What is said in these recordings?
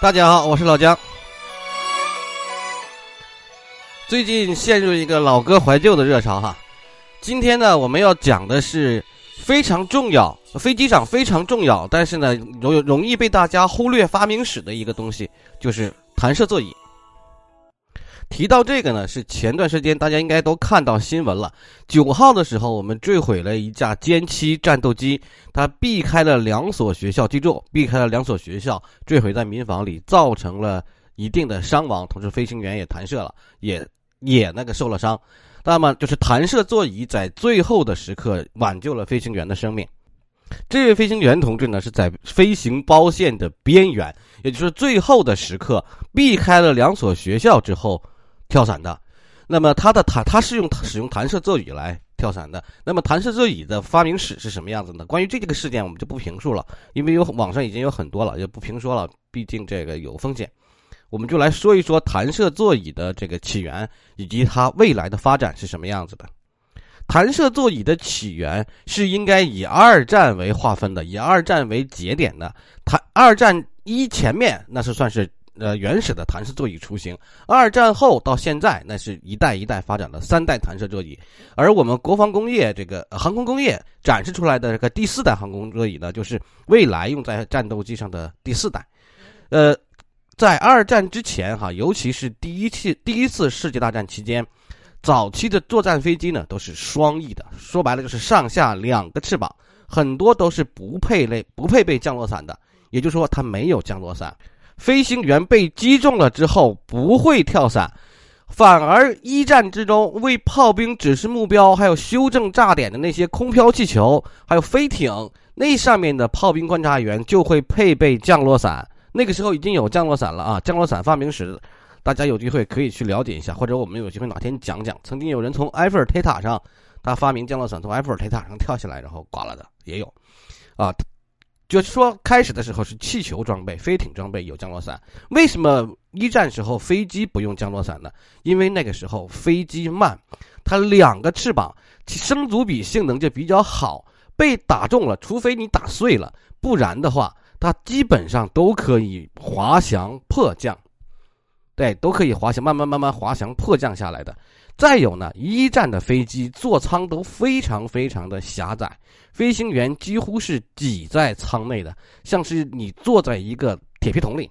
大家好，我是老姜。最近陷入一个老歌怀旧的热潮哈。今天呢，我们要讲的是非常重要，飞机上非常重要，但是呢，容容易被大家忽略发明史的一个东西，就是弹射座椅。提到这个呢，是前段时间大家应该都看到新闻了。九号的时候，我们坠毁了一架歼七战斗机，它避开了两所学校，记住，避开了两所学校，坠毁在民房里，造成了一定的伤亡，同时飞行员也弹射了，也也那个受了伤。那么就是弹射座椅在最后的时刻挽救了飞行员的生命。这位飞行员同志呢，是在飞行包线的边缘，也就是最后的时刻，避开了两所学校之后。跳伞的，那么它的弹，它是用使用弹射座椅来跳伞的。那么弹射座椅的发明史是什么样子呢？关于这个事件，我们就不评述了，因为有网上已经有很多了，就不评说了，毕竟这个有风险。我们就来说一说弹射座椅的这个起源以及它未来的发展是什么样子的。弹射座椅的起源是应该以二战为划分的，以二战为节点的。它二战一前面那是算是。呃，原始的弹射座椅雏形，二战后到现在，那是一代一代发展的三代弹射座椅。而我们国防工业这个航空工业展示出来的这个第四代航空座椅呢，就是未来用在战斗机上的第四代。呃，在二战之前哈，尤其是第一次第一次世界大战期间，早期的作战飞机呢都是双翼的，说白了就是上下两个翅膀，很多都是不配类不配备降落伞的，也就是说它没有降落伞。飞行员被击中了之后不会跳伞，反而一战之中为炮兵指示目标，还有修正炸点的那些空飘气球，还有飞艇，那上面的炮兵观察员就会配备降落伞。那个时候已经有降落伞了啊！降落伞发明史，大家有机会可以去了解一下，或者我们有机会哪天讲讲。曾经有人从埃菲尔铁塔上，他发明降落伞，从埃菲尔铁塔上跳下来然后挂了的也有，啊。就是说，开始的时候是气球装备、飞艇装备有降落伞。为什么一战时候飞机不用降落伞呢？因为那个时候飞机慢，它两个翅膀升阻比性能就比较好，被打中了，除非你打碎了，不然的话，它基本上都可以滑翔迫降。对，都可以滑翔，慢慢慢慢滑翔迫降下来的。再有呢，一战的飞机座舱都非常非常的狭窄，飞行员几乎是挤在舱内的，像是你坐在一个铁皮桶里，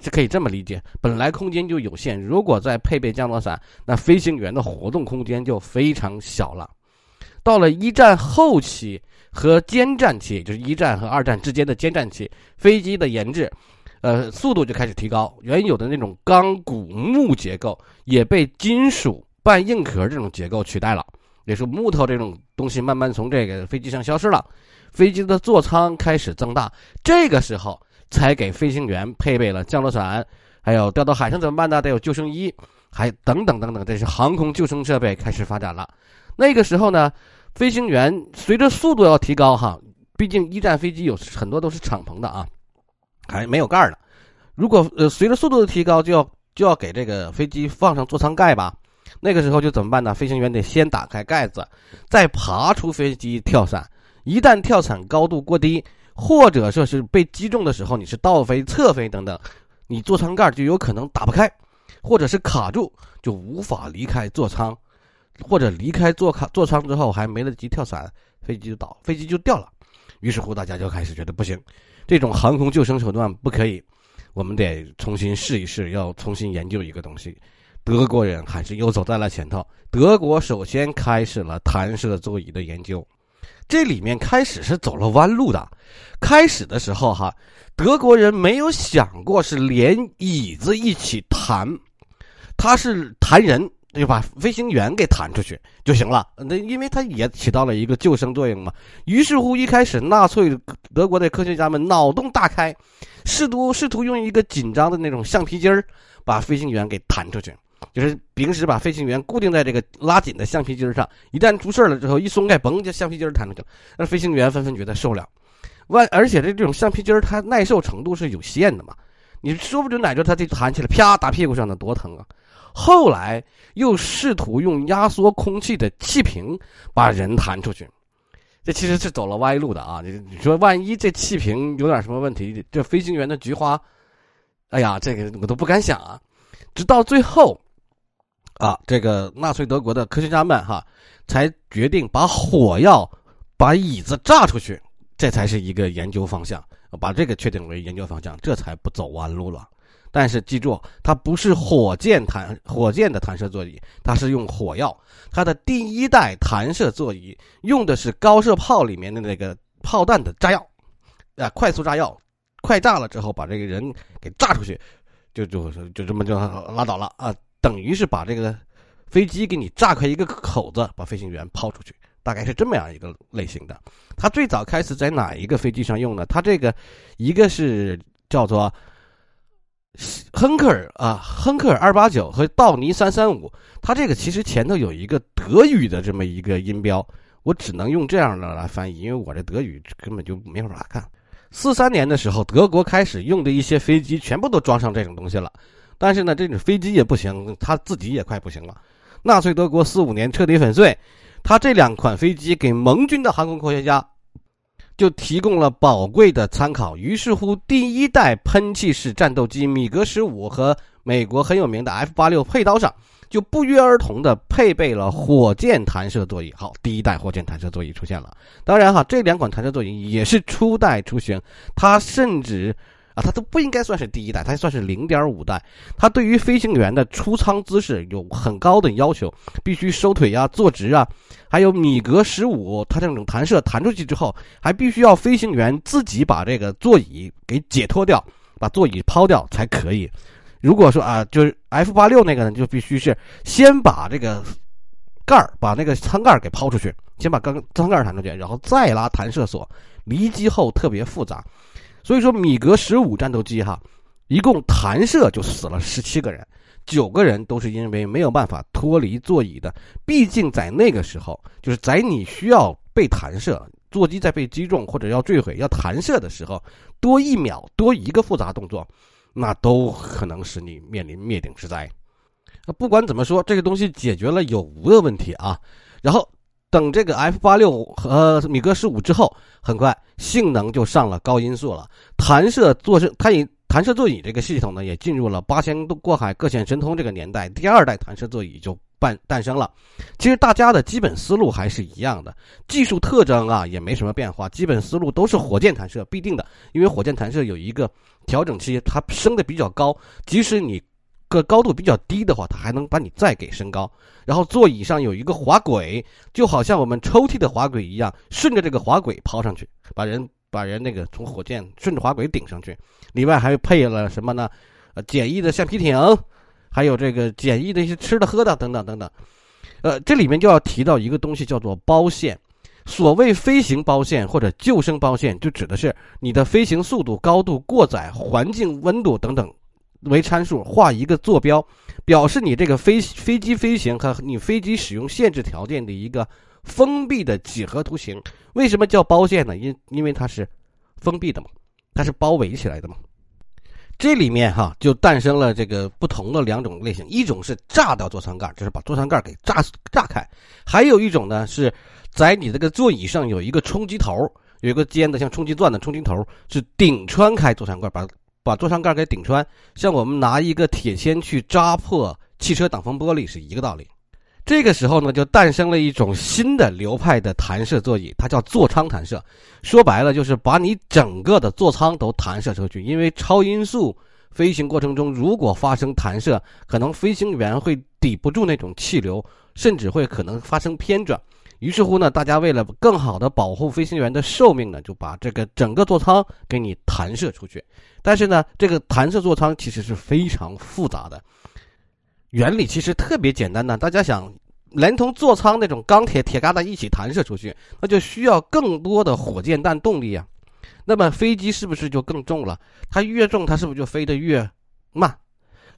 是可以这么理解。本来空间就有限，如果再配备降落伞，那飞行员的活动空间就非常小了。到了一战后期和间战期，就是一战和二战之间的间战期，飞机的研制，呃，速度就开始提高，原有的那种钢骨木结构也被金属。半硬壳这种结构取代了，也是木头这种东西慢慢从这个飞机上消失了，飞机的座舱开始增大，这个时候才给飞行员配备了降落伞，还有掉到海上怎么办呢？得有救生衣，还等等等等，这是航空救生设备开始发展了。那个时候呢，飞行员随着速度要提高哈，毕竟一战飞机有很多都是敞篷的啊，还没有盖儿的。如果呃随着速度的提高，就要就要给这个飞机放上座舱盖吧。那个时候就怎么办呢？飞行员得先打开盖子，再爬出飞机跳伞。一旦跳伞高度过低，或者说是被击中的时候，你是倒飞、侧飞等等，你座舱盖就有可能打不开，或者是卡住，就无法离开座舱，或者离开座卡座舱之后还没来得及跳伞，飞机就倒，飞机就掉了。于是乎，大家就开始觉得不行，这种航空救生手段不可以，我们得重新试一试，要重新研究一个东西。德国人还是又走在了前头。德国首先开始了弹射座椅的研究，这里面开始是走了弯路的。开始的时候，哈，德国人没有想过是连椅子一起弹，他是弹人，就把飞行员给弹出去就行了。那因为他也起到了一个救生作用嘛。于是乎，一开始纳粹德国的科学家们脑洞大开，试图试图用一个紧张的那种橡皮筋儿把飞行员给弹出去。就是平时把飞行员固定在这个拉紧的橡皮筋上，一旦出事了之后，一松开，嘣，就橡皮筋弹出去了。那飞行员纷纷觉得受不了，万而且这这种橡皮筋它耐受程度是有限的嘛，你说不准哪着它就弹起来，啪打屁股上，那多疼啊！后来又试图用压缩空气的气瓶把人弹出去，这其实是走了歪路的啊！你你说万一这气瓶有点什么问题，这飞行员的菊花哎呀，这个我都不敢想啊！直到最后，啊，这个纳粹德国的科学家们哈，才决定把火药把椅子炸出去，这才是一个研究方向，把这个确定为研究方向，这才不走弯路了。但是记住，它不是火箭弹火箭的弹射座椅，它是用火药。它的第一代弹射座椅用的是高射炮里面的那个炮弹的炸药，啊，快速炸药，快炸了之后把这个人给炸出去，就就就这么就拉倒了啊，等于是把这个飞机给你炸开一个口子，把飞行员抛出去，大概是这么样一个类型的。它最早开始在哪一个飞机上用呢？它这个一个是叫做。亨克尔啊，亨克尔二八九和道尼三三五，它这个其实前头有一个德语的这么一个音标，我只能用这样的来翻译，因为我这德语根本就没法看。四三年的时候，德国开始用的一些飞机全部都装上这种东西了，但是呢，这种飞机也不行，他自己也快不行了。纳粹德国四五年彻底粉碎，他这两款飞机给盟军的航空科学家。就提供了宝贵的参考。于是乎，第一代喷气式战斗机米格十五和美国很有名的 F 八六配刀上，就不约而同的配备了火箭弹射座椅。好，第一代火箭弹射座椅出现了。当然哈，这两款弹射座椅也是初代出行，它甚至。啊，它都不应该算是第一代，它算是零点五代。它对于飞行员的出舱姿势有很高的要求，必须收腿呀、坐直啊。还有米格十五，它这种弹射弹出去之后，还必须要飞行员自己把这个座椅给解脱掉，把座椅抛掉才可以。如果说啊，就是 F 八六那个呢，就必须是先把这个盖儿，把那个舱盖给抛出去，先把钢舱盖弹出去，然后再拉弹射锁。离机后特别复杂。所以说，米格十五战斗机哈，一共弹射就死了十七个人，九个人都是因为没有办法脱离座椅的。毕竟在那个时候，就是在你需要被弹射，座机在被击中或者要坠毁要弹射的时候，多一秒多一个复杂动作，那都可能使你面临灭顶之灾。那不管怎么说，这个东西解决了有无的问题啊。然后。等这个 F 八六和米格十五之后，很快性能就上了高音速了。弹射座是它以弹射座椅这个系统呢，也进入了八仙过海各显神通这个年代。第二代弹射座椅就诞诞生了。其实大家的基本思路还是一样的，技术特征啊也没什么变化，基本思路都是火箭弹射必定的，因为火箭弹射有一个调整器，它升的比较高，即使你。个高度比较低的话，它还能把你再给升高。然后座椅上有一个滑轨，就好像我们抽屉的滑轨一样，顺着这个滑轨抛上去，把人把人那个从火箭顺着滑轨顶上去。里外还配了什么呢？呃，简易的橡皮艇，还有这个简易的一些吃的喝的等等等等。呃，这里面就要提到一个东西，叫做包线。所谓飞行包线或者救生包线，就指的是你的飞行速度、高度、过载、环境温度等等。为参数画一个坐标，表示你这个飞飞机飞行和你飞机使用限制条件的一个封闭的几何图形。为什么叫包线呢？因因为它是封闭的嘛，它是包围起来的嘛。这里面哈就诞生了这个不同的两种类型，一种是炸掉座舱盖，就是把座舱盖给炸炸开；还有一种呢是在你这个座椅上有一个冲击头，有一个尖的像冲击钻的冲击头，是顶穿开座舱盖把。把座舱盖给顶穿，像我们拿一个铁锨去扎破汽车挡风玻璃是一个道理。这个时候呢，就诞生了一种新的流派的弹射座椅，它叫座舱弹射。说白了，就是把你整个的座舱都弹射出去。因为超音速飞行过程中，如果发生弹射，可能飞行员会抵不住那种气流，甚至会可能发生偏转。于是乎呢，大家为了更好的保护飞行员的寿命呢，就把这个整个座舱给你弹射出去。但是呢，这个弹射座舱其实是非常复杂的，原理其实特别简单呢。大家想，连同座舱那种钢铁铁疙瘩一起弹射出去，那就需要更多的火箭弹动力啊。那么飞机是不是就更重了？它越重，它是不是就飞得越慢？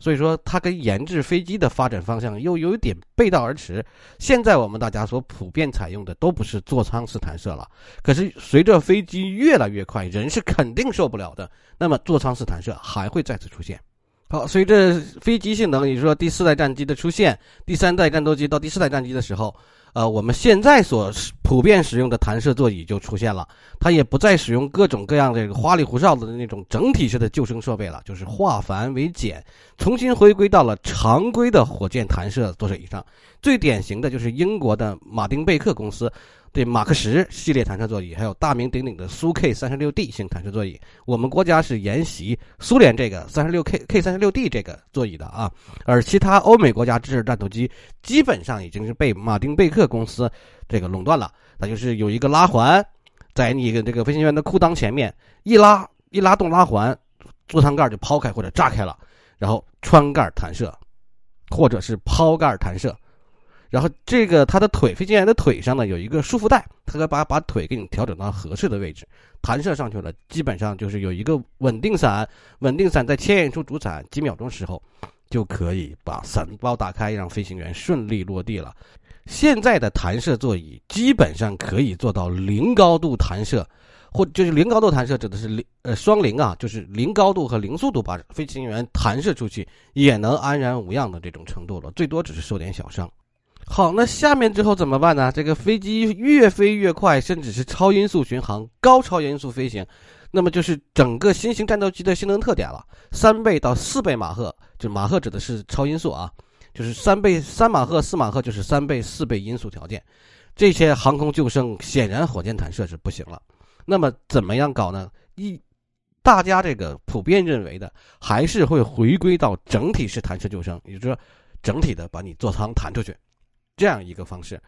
所以说，它跟研制飞机的发展方向又有一点背道而驰。现在我们大家所普遍采用的都不是座舱式弹射了。可是随着飞机越来越快，人是肯定受不了的。那么座舱式弹射还会再次出现。好，随着飞机性能，也就是说第四代战机的出现，第三代战斗机到第四代战机的时候，呃，我们现在所普遍使用的弹射座椅就出现了，它也不再使用各种各样这个花里胡哨的那种整体式的救生设备了，就是化繁为简，重新回归到了常规的火箭弹射座椅上。最典型的就是英国的马丁贝克公司。对马克十系列弹射座椅，还有大名鼎鼎的苏 K 三十六 D 型弹射座椅，我们国家是沿袭苏联这个三十六 K K 三十六 D 这个座椅的啊。而其他欧美国家制式战斗机基本上已经是被马丁贝克公司这个垄断了。那就是有一个拉环，在你的这个飞行员的裤裆前面一拉一拉动拉环，座舱盖就抛开或者炸开了，然后穿盖弹射，或者是抛盖弹射。然后这个他的腿，飞行员的腿上呢有一个束缚带，他可以把把腿给你调整到合适的位置，弹射上去了。基本上就是有一个稳定伞，稳定伞在牵引出主伞几秒钟时候，就可以把伞包打开，让飞行员顺利落地了。现在的弹射座椅基本上可以做到零高度弹射，或就是零高度弹射指的是零呃双零啊，就是零高度和零速度把飞行员弹射出去也能安然无恙的这种程度了，最多只是受点小伤。好，那下面之后怎么办呢？这个飞机越飞越快，甚至是超音速巡航、高超音速飞行，那么就是整个新型战斗机的性能特点了。三倍到四倍马赫，就马赫指的是超音速啊，就是三倍三马赫、四马赫就是三倍、四倍音速条件。这些航空救生显然火箭弹射是不行了。那么怎么样搞呢？一，大家这个普遍认为的还是会回归到整体式弹射救生，也就是说，整体的把你座舱弹出去。这样一个方式，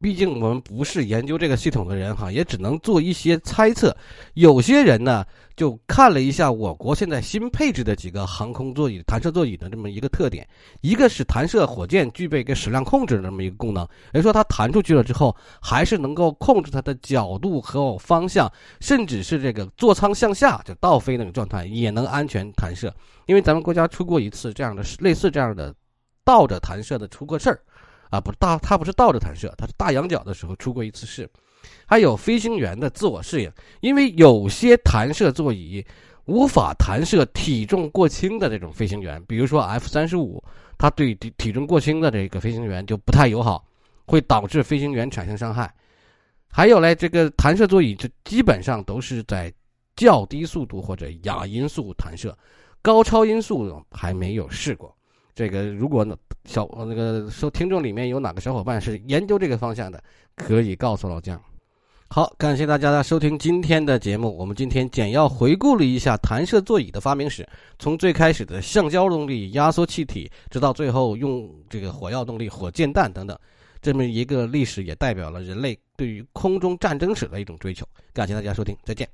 毕竟我们不是研究这个系统的人哈，也只能做一些猜测。有些人呢，就看了一下我国现在新配置的几个航空座椅、弹射座椅的这么一个特点：一个是弹射火箭具备一个矢量控制的这么一个功能，也就是说它弹出去了之后，还是能够控制它的角度和方向，甚至是这个座舱向下就倒飞那个状态也能安全弹射。因为咱们国家出过一次这样的类似这样的倒着弹射的出过事儿。啊，不是大，它不是倒着弹射，它是大仰角的时候出过一次事。还有飞行员的自我适应，因为有些弹射座椅无法弹射体重过轻的这种飞行员，比如说 F 三十五，它对体体重过轻的这个飞行员就不太友好，会导致飞行员产生伤害。还有嘞，这个弹射座椅这基本上都是在较低速度或者亚音速弹射，高超音速还没有试过。这个如果呢？小那个收听众里面有哪个小伙伴是研究这个方向的，可以告诉老姜。好，感谢大家的收听今天的节目。我们今天简要回顾了一下弹射座椅的发明史，从最开始的橡胶动力压缩气体，直到最后用这个火药动力火箭弹等等，这么一个历史也代表了人类对于空中战争史的一种追求。感谢大家收听，再见。